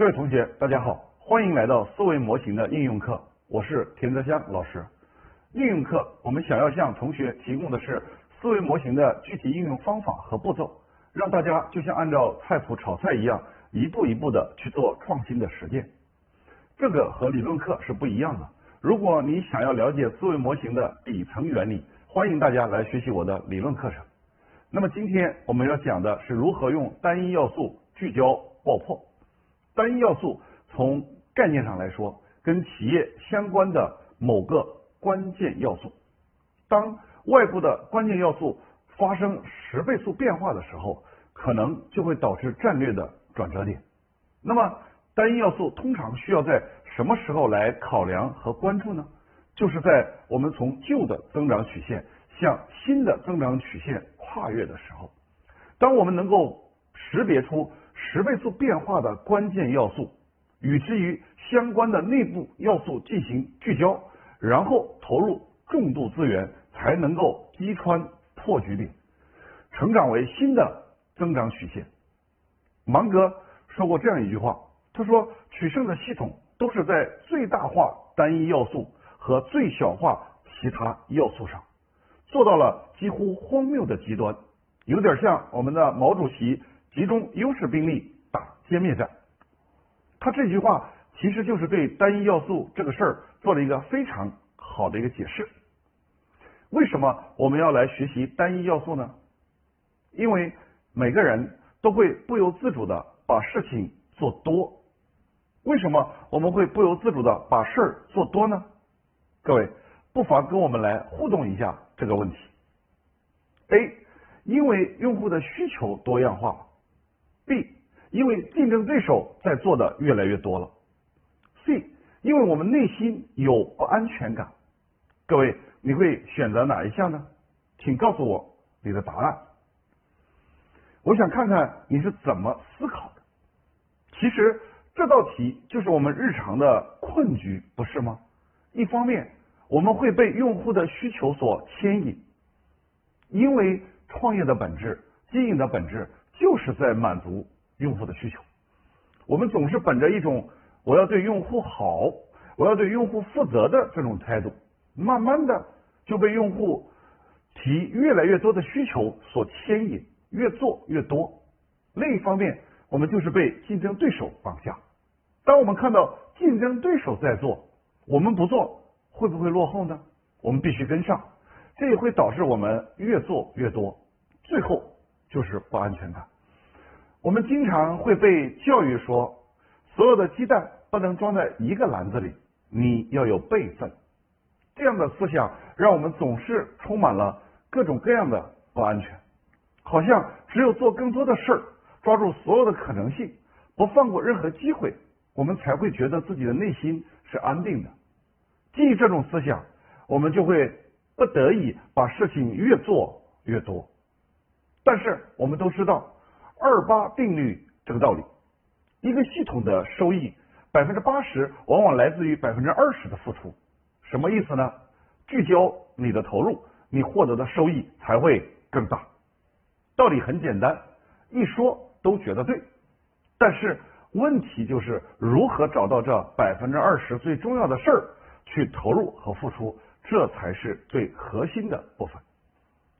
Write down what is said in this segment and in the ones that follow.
各位同学，大家好，欢迎来到思维模型的应用课，我是田泽香老师。应用课我们想要向同学提供的是思维模型的具体应用方法和步骤，让大家就像按照菜谱炒菜一样，一步一步的去做创新的实践。这个和理论课是不一样的。如果你想要了解思维模型的底层原理，欢迎大家来学习我的理论课程。那么今天我们要讲的是如何用单一要素聚焦爆破。单一要素从概念上来说，跟企业相关的某个关键要素。当外部的关键要素发生十倍速变化的时候，可能就会导致战略的转折点。那么单一要素通常需要在什么时候来考量和关注呢？就是在我们从旧的增长曲线向新的增长曲线跨越的时候，当我们能够识别出十倍速变化的关键要素，与之于相关的内部要素进行聚焦，然后投入重度资源，才能够击穿破局点，成长为新的增长曲线。芒格说过这样一句话，他说：“取胜的系统都是在最大化单一要素和最小化其他要素上，做到了几乎荒谬的极端，有点像我们的毛主席。”集中优势兵力打歼灭战，他这句话其实就是对单一要素这个事儿做了一个非常好的一个解释。为什么我们要来学习单一要素呢？因为每个人都会不由自主的把事情做多。为什么我们会不由自主的把事儿做多呢？各位不妨跟我们来互动一下这个问题。A，因为用户的需求多样化。B，因为竞争对手在做的越来越多了。C，因为我们内心有不安全感。各位，你会选择哪一项呢？请告诉我你的答案。我想看看你是怎么思考的。其实这道题就是我们日常的困局，不是吗？一方面，我们会被用户的需求所牵引，因为创业的本质、经营的本质。就是在满足用户的需求。我们总是本着一种我要对用户好，我要对用户负责的这种态度，慢慢的就被用户提越来越多的需求所牵引，越做越多。另一方面，我们就是被竞争对手绑架。当我们看到竞争对手在做，我们不做，会不会落后呢？我们必须跟上，这也会导致我们越做越多，最后就是不安全感。我们经常会被教育说，所有的鸡蛋不能装在一个篮子里，你要有备份。这样的思想让我们总是充满了各种各样的不安全，好像只有做更多的事儿，抓住所有的可能性，不放过任何机会，我们才会觉得自己的内心是安定的。基于这种思想，我们就会不得已把事情越做越多。但是我们都知道。二八定律这个道理，一个系统的收益百分之八十往往来自于百分之二十的付出，什么意思呢？聚焦你的投入，你获得的收益才会更大。道理很简单，一说都觉得对，但是问题就是如何找到这百分之二十最重要的事儿去投入和付出，这才是最核心的部分。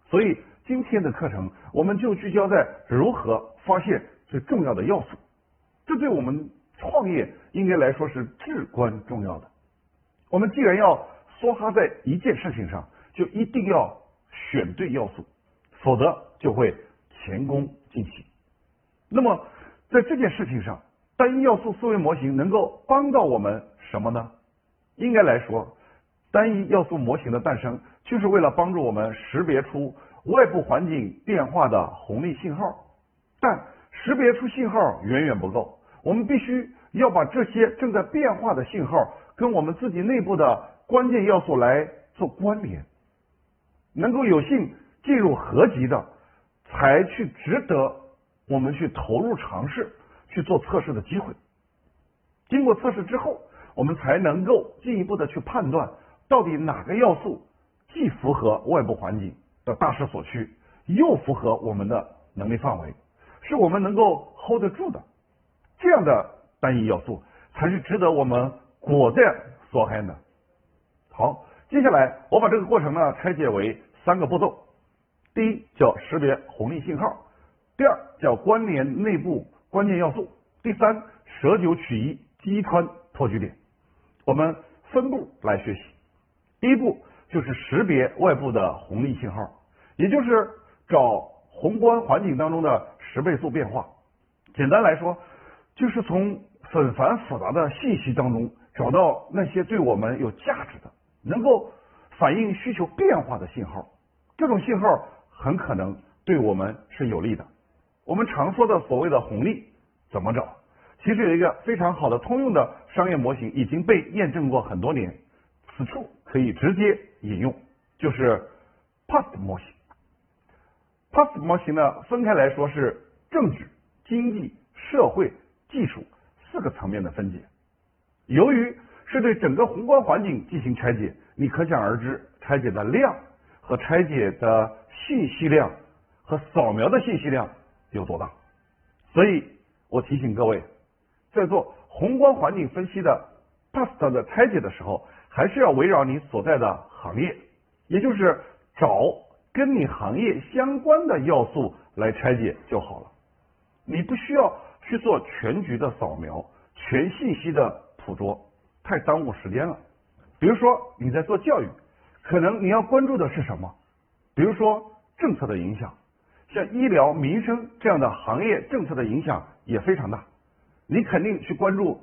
所以。今天的课程，我们就聚焦在如何发现最重要的要素，这对我们创业应该来说是至关重要的。我们既然要梭哈在一件事情上，就一定要选对要素，否则就会前功尽弃。那么在这件事情上，单一要素思维模型能够帮到我们什么呢？应该来说，单一要素模型的诞生，就是为了帮助我们识别出。外部环境变化的红利信号，但识别出信号远远不够，我们必须要把这些正在变化的信号跟我们自己内部的关键要素来做关联，能够有幸进入合集的，才去值得我们去投入尝试去做测试的机会。经过测试之后，我们才能够进一步的去判断到底哪个要素既符合外部环境。大势所趋，又符合我们的能力范围，是我们能够 hold 得住的。这样的单一要素，才是值得我们果断所害的。好，接下来我把这个过程呢拆解为三个步骤。第一叫识别红利信号，第二叫关联内部关键要素，第三舍九取一击穿破局点。我们分步来学习。第一步就是识别外部的红利信号，也就是找宏观环境当中的十倍速变化。简单来说，就是从纷繁复杂的信息当中找到那些对我们有价值的、能够反映需求变化的信号。这种信号很可能对我们是有利的。我们常说的所谓的红利怎么找？其实有一个非常好的通用的商业模型，已经被验证过很多年。此处可以直接引用，就是 PAST 模型。PAST 模型呢，分开来说是政治、经济、社会、技术四个层面的分解。由于是对整个宏观环境进行拆解，你可想而知，拆解的量和拆解的信息量和扫描的信息量有多大。所以我提醒各位。在做宏观环境分析的 PAST 的拆解的时候，还是要围绕你所在的行业，也就是找跟你行业相关的要素来拆解就好了。你不需要去做全局的扫描、全信息的捕捉，太耽误时间了。比如说你在做教育，可能你要关注的是什么？比如说政策的影响，像医疗、民生这样的行业政策的影响也非常大。你肯定去关注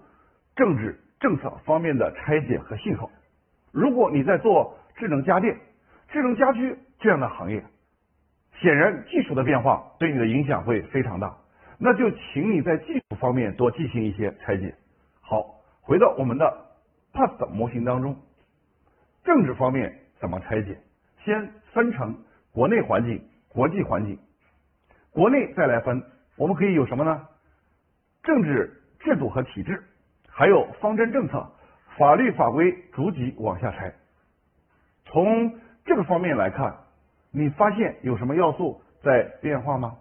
政治政策方面的拆解和信号。如果你在做智能家电、智能家居这样的行业，显然技术的变化对你的影响会非常大。那就请你在技术方面多进行一些拆解。好，回到我们的 PAST 模型当中，政治方面怎么拆解？先分成国内环境、国际环境。国内再来分，我们可以有什么呢？政治制度和体制，还有方针政策、法律法规，逐级往下拆。从这个方面来看，你发现有什么要素在变化吗？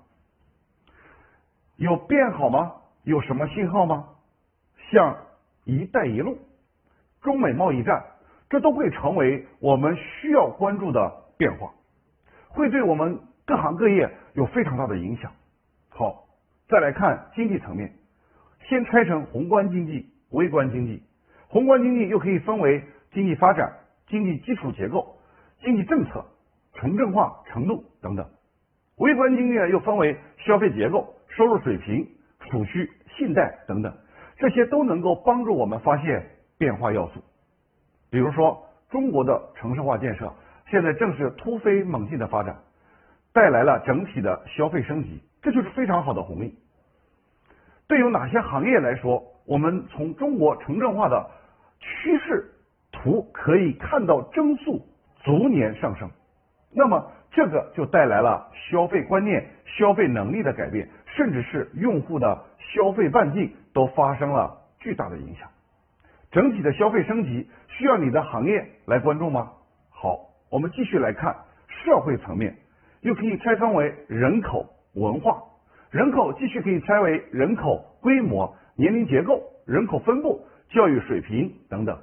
有变好吗？有什么信号吗？像“一带一路”、中美贸易战，这都会成为我们需要关注的变化，会对我们各行各业有非常大的影响。好，再来看经济层面。先拆成宏观经济、微观经济。宏观经济又可以分为经济发展、经济基础结构、经济政策、城镇化程度等等。微观经济呢，又分为消费结构、收入水平、储蓄、信贷等等，这些都能够帮助我们发现变化要素。比如说，中国的城市化建设现在正是突飞猛进的发展，带来了整体的消费升级，这就是非常好的红利。对于哪些行业来说，我们从中国城镇化的趋势图可以看到增速逐年上升，那么这个就带来了消费观念、消费能力的改变，甚至是用户的消费半径都发生了巨大的影响。整体的消费升级需要你的行业来关注吗？好，我们继续来看社会层面，又可以拆分为人口、文化。人口继续可以拆为人口规模、年龄结构、人口分布、教育水平等等。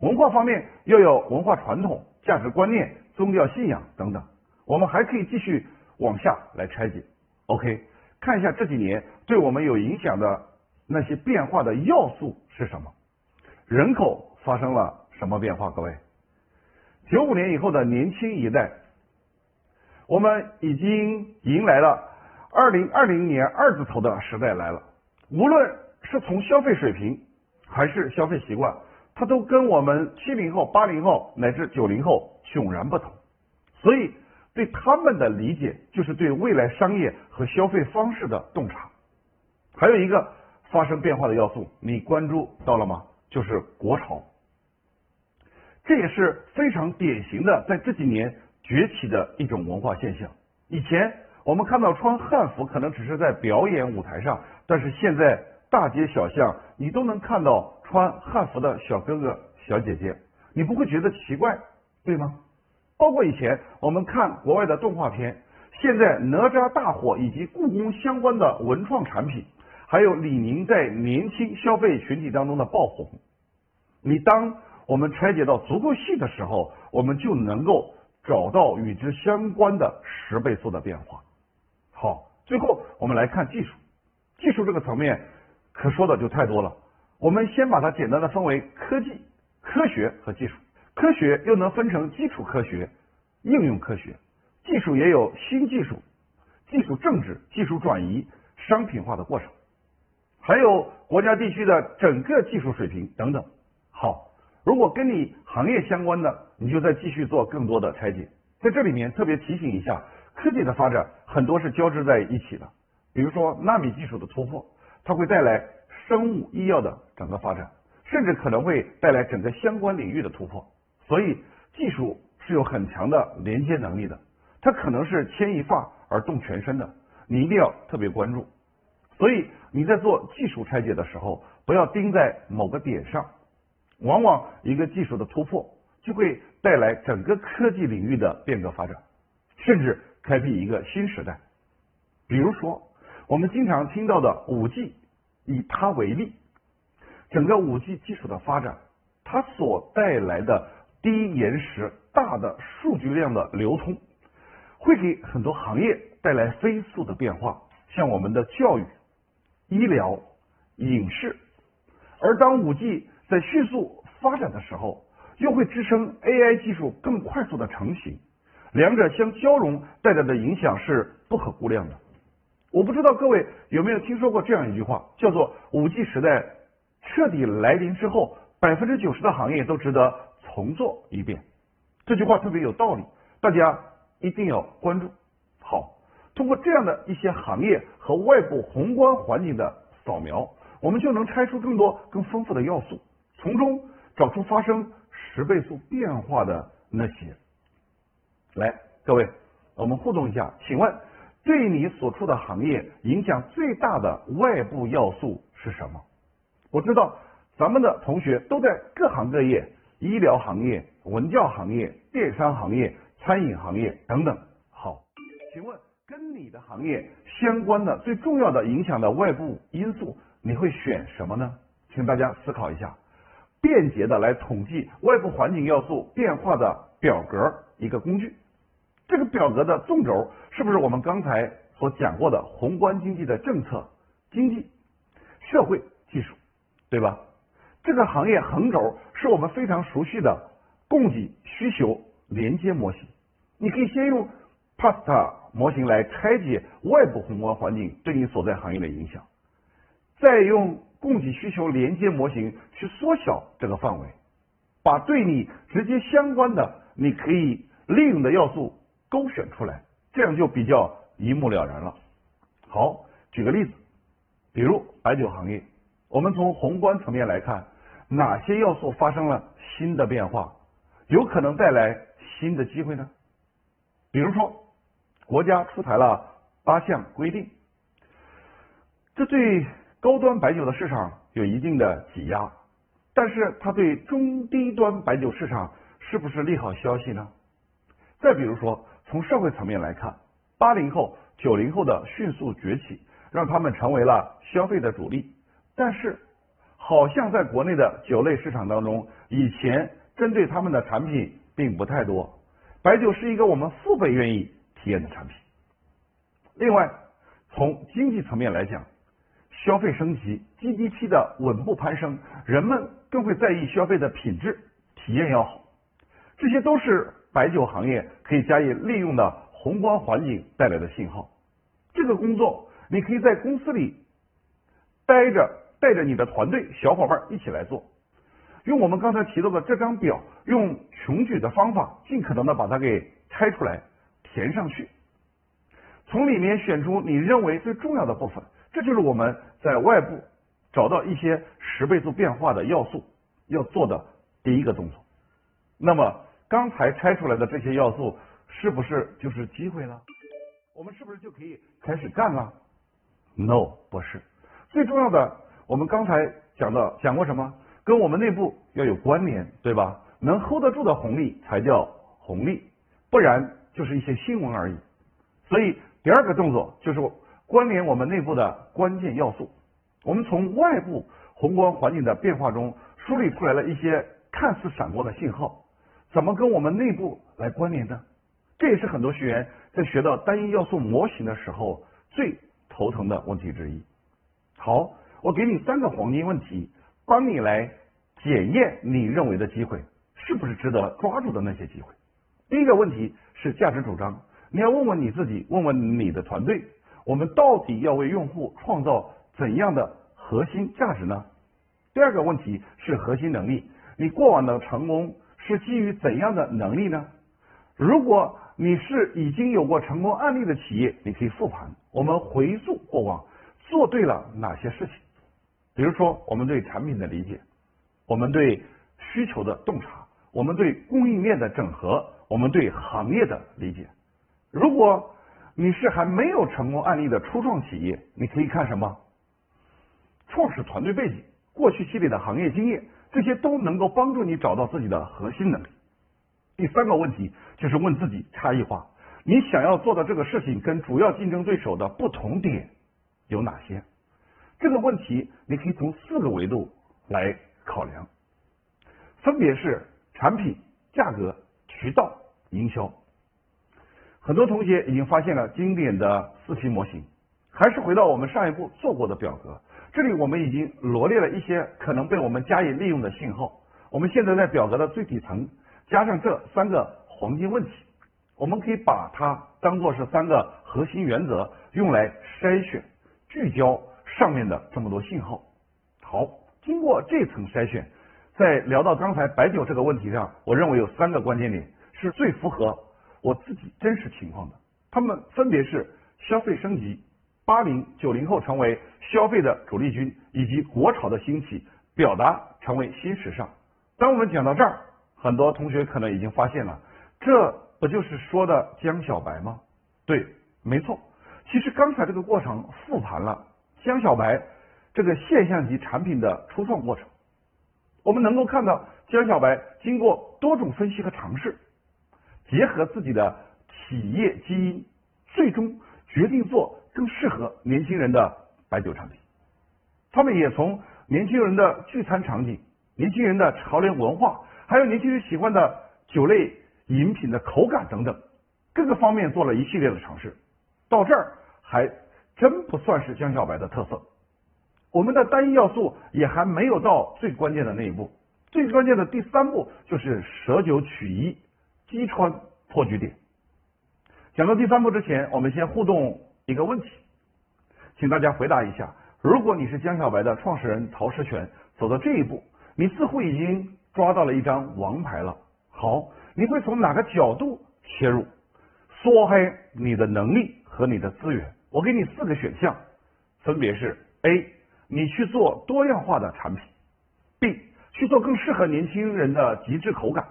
文化方面又有文化传统、价值观念、宗教信仰等等。我们还可以继续往下来拆解。OK，看一下这几年对我们有影响的那些变化的要素是什么？人口发生了什么变化？各位，九五年以后的年轻一代，我们已经迎来了。二零二零年二字头的时代来了，无论是从消费水平还是消费习惯，它都跟我们七零后、八零后乃至九零后迥然不同。所以，对他们的理解就是对未来商业和消费方式的洞察。还有一个发生变化的要素，你关注到了吗？就是国潮，这也是非常典型的在这几年崛起的一种文化现象。以前。我们看到穿汉服可能只是在表演舞台上，但是现在大街小巷你都能看到穿汉服的小哥哥小姐姐，你不会觉得奇怪，对吗？包括以前我们看国外的动画片，现在哪吒大火以及故宫相关的文创产品，还有李宁在年轻消费群体当中的爆红。你当我们拆解到足够细的时候，我们就能够找到与之相关的十倍速的变化。好，最后我们来看技术。技术这个层面可说的就太多了。我们先把它简单的分为科技、科学和技术。科学又能分成基础科学、应用科学，技术也有新技术、技术政治、技术转移、商品化的过程，还有国家地区的整个技术水平等等。好，如果跟你行业相关的，你就再继续做更多的拆解。在这里面特别提醒一下，科技的发展很多是交织在一起的。比如说纳米技术的突破，它会带来生物医药的整个发展，甚至可能会带来整个相关领域的突破。所以技术是有很强的连接能力的，它可能是牵一发而动全身的，你一定要特别关注。所以你在做技术拆解的时候，不要盯在某个点上，往往一个技术的突破就会带来整个科技领域的变革发展，甚至开辟一个新时代。比如说。我们经常听到的五 G，以它为例，整个五 G 技术的发展，它所带来的低延时、大的数据量的流通，会给很多行业带来飞速的变化，像我们的教育、医疗、影视。而当五 G 在迅速发展的时候，又会支撑 AI 技术更快速的成型，两者相交融带来的影响是不可估量的。我不知道各位有没有听说过这样一句话，叫做“五 G 时代彻底来临之后，百分之九十的行业都值得重做一遍”。这句话特别有道理，大家一定要关注。好，通过这样的一些行业和外部宏观环境的扫描，我们就能拆出更多更丰富的要素，从中找出发生十倍速变化的那些。来，各位，我们互动一下，请问？对你所处的行业影响最大的外部要素是什么？我知道咱们的同学都在各行各业，医疗行业、文教行业、电商行业、餐饮行业等等。好，请问跟你的行业相关的最重要的影响的外部因素，你会选什么呢？请大家思考一下，便捷的来统计外部环境要素变化的表格一个工具。这个表格的纵轴是不是我们刚才所讲过的宏观经济的政策、经济、社会、技术，对吧？这个行业横轴是我们非常熟悉的供给需求连接模型。你可以先用 PASTA 模型来拆解外部宏观环境对你所在行业的影响，再用供给需求连接模型去缩小这个范围，把对你直接相关的你可以利用的要素。勾选出来，这样就比较一目了然了。好，举个例子，比如白酒行业，我们从宏观层面来看，哪些要素发生了新的变化，有可能带来新的机会呢？比如说，国家出台了八项规定，这对高端白酒的市场有一定的挤压，但是它对中低端白酒市场是不是利好消息呢？再比如说。从社会层面来看，八零后、九零后的迅速崛起，让他们成为了消费的主力。但是，好像在国内的酒类市场当中，以前针对他们的产品并不太多。白酒是一个我们父辈愿意体验的产品。另外，从经济层面来讲，消费升级、GDP 的稳步攀升，人们更会在意消费的品质、体验要好。这些都是。白酒行业可以加以利用的宏观环境带来的信号，这个工作你可以在公司里待着，带着你的团队小伙伴一起来做，用我们刚才提到的这张表，用穷举的方法，尽可能的把它给拆出来，填上去，从里面选出你认为最重要的部分，这就是我们在外部找到一些十倍速变化的要素要做的第一个动作，那么。刚才拆出来的这些要素，是不是就是机会了？我们是不是就可以开始干了？No，不是。最重要的，我们刚才讲到讲过什么？跟我们内部要有关联，对吧？能 hold 得住的红利才叫红利，不然就是一些新闻而已。所以第二个动作就是关联我们内部的关键要素。我们从外部宏观环境的变化中梳理出来了一些看似闪光的信号，怎么跟我们内部来关联呢？这也是很多学员在学到单一要素模型的时候最头疼的问题之一。好，我给你三个黄金问题，帮你来检验你认为的机会是不是值得抓住的那些机会。第一个问题是价值主张，你要问问你自己，问问你的团队，我们到底要为用户创造怎样的核心价值呢？第二个问题是核心能力，你过往的成功是基于怎样的能力呢？如果你是已经有过成功案例的企业，你可以复盘，我们回溯过往做对了哪些事情，比如说我们对产品的理解，我们对需求的洞察，我们对供应链的整合，我们对行业的理解。如果你是还没有成功案例的初创企业，你可以看什么？创始团队背景、过去积累的行业经验，这些都能够帮助你找到自己的核心能力。第三个问题就是问自己差异化，你想要做的这个事情跟主要竞争对手的不同点有哪些？这个问题你可以从四个维度来考量，分别是产品、价格、渠道、营销。很多同学已经发现了经典的四期模型，还是回到我们上一步做过的表格，这里我们已经罗列了一些可能被我们加以利用的信号。我们现在在表格的最底层。加上这三个黄金问题，我们可以把它当做是三个核心原则，用来筛选、聚焦上面的这么多信号。好，经过这层筛选，在聊到刚才白酒这个问题上，我认为有三个关键点是最符合我自己真实情况的。他们分别是消费升级、八零九零后成为消费的主力军，以及国潮的兴起，表达成为新时尚。当我们讲到这儿。很多同学可能已经发现了，这不就是说的江小白吗？对，没错。其实刚才这个过程复盘了江小白这个现象级产品的初创过程，我们能够看到江小白经过多种分析和尝试，结合自己的企业基因，最终决定做更适合年轻人的白酒产品。他们也从年轻人的聚餐场景、年轻人的潮流文化。还有年轻人喜欢的酒类饮品的口感等等，各个方面做了一系列的尝试，到这儿还真不算是江小白的特色。我们的单一要素也还没有到最关键的那一步，最关键的第三步就是舍九取一，击穿破局点。讲到第三步之前，我们先互动一个问题，请大家回答一下：如果你是江小白的创始人陶石泉，走到这一步，你似乎已经。抓到了一张王牌了，好，你会从哪个角度切入？缩黑你的能力和你的资源。我给你四个选项，分别是：A，你去做多样化的产品；B，去做更适合年轻人的极致口感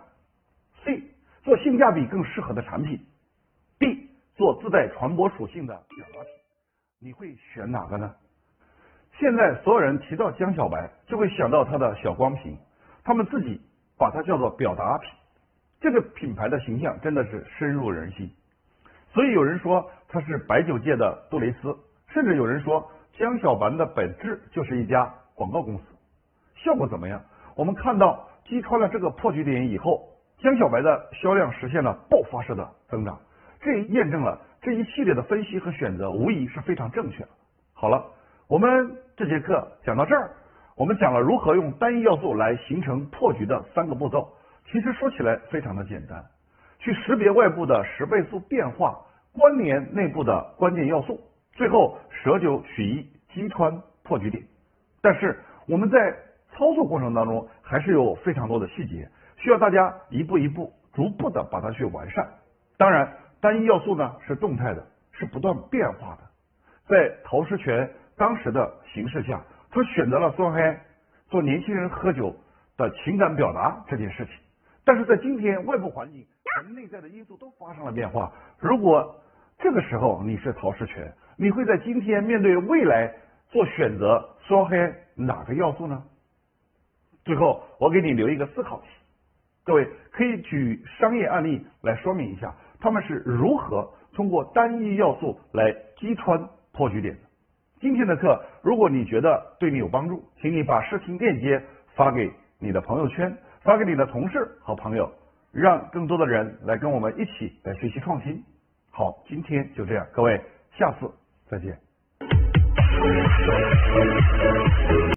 ；C，做性价比更适合的产品做自带传播属性的表达品。你会选哪个呢？现在所有人提到江小白，就会想到他的小光瓶。他们自己把它叫做表达品，这个品牌的形象真的是深入人心。所以有人说它是白酒界的杜蕾斯，甚至有人说江小白的本质就是一家广告公司。效果怎么样？我们看到击穿了这个破局点以后，江小白的销量实现了爆发式的增长，这验证了这一系列的分析和选择无疑是非常正确的。好了，我们这节课讲到这儿。我们讲了如何用单一要素来形成破局的三个步骤，其实说起来非常的简单，去识别外部的十倍速变化，关联内部的关键要素，最后舍九取一，击穿破局点。但是我们在操作过程当中还是有非常多的细节，需要大家一步一步、逐步的把它去完善。当然，单一要素呢是动态的，是不断变化的。在陶石泉当时的形势下。他选择了双黑做年轻人喝酒的情感表达这件事情，但是在今天外部环境和内在的因素都发生了变化。如果这个时候你是陶石泉，你会在今天面对未来做选择双黑哪个要素呢？最后我给你留一个思考题，各位可以举商业案例来说明一下他们是如何通过单一要素来击穿破局点的。今天的课，如果你觉得对你有帮助，请你把视频链接发给你的朋友圈，发给你的同事和朋友，让更多的人来跟我们一起来学习创新。好，今天就这样，各位，下次再见。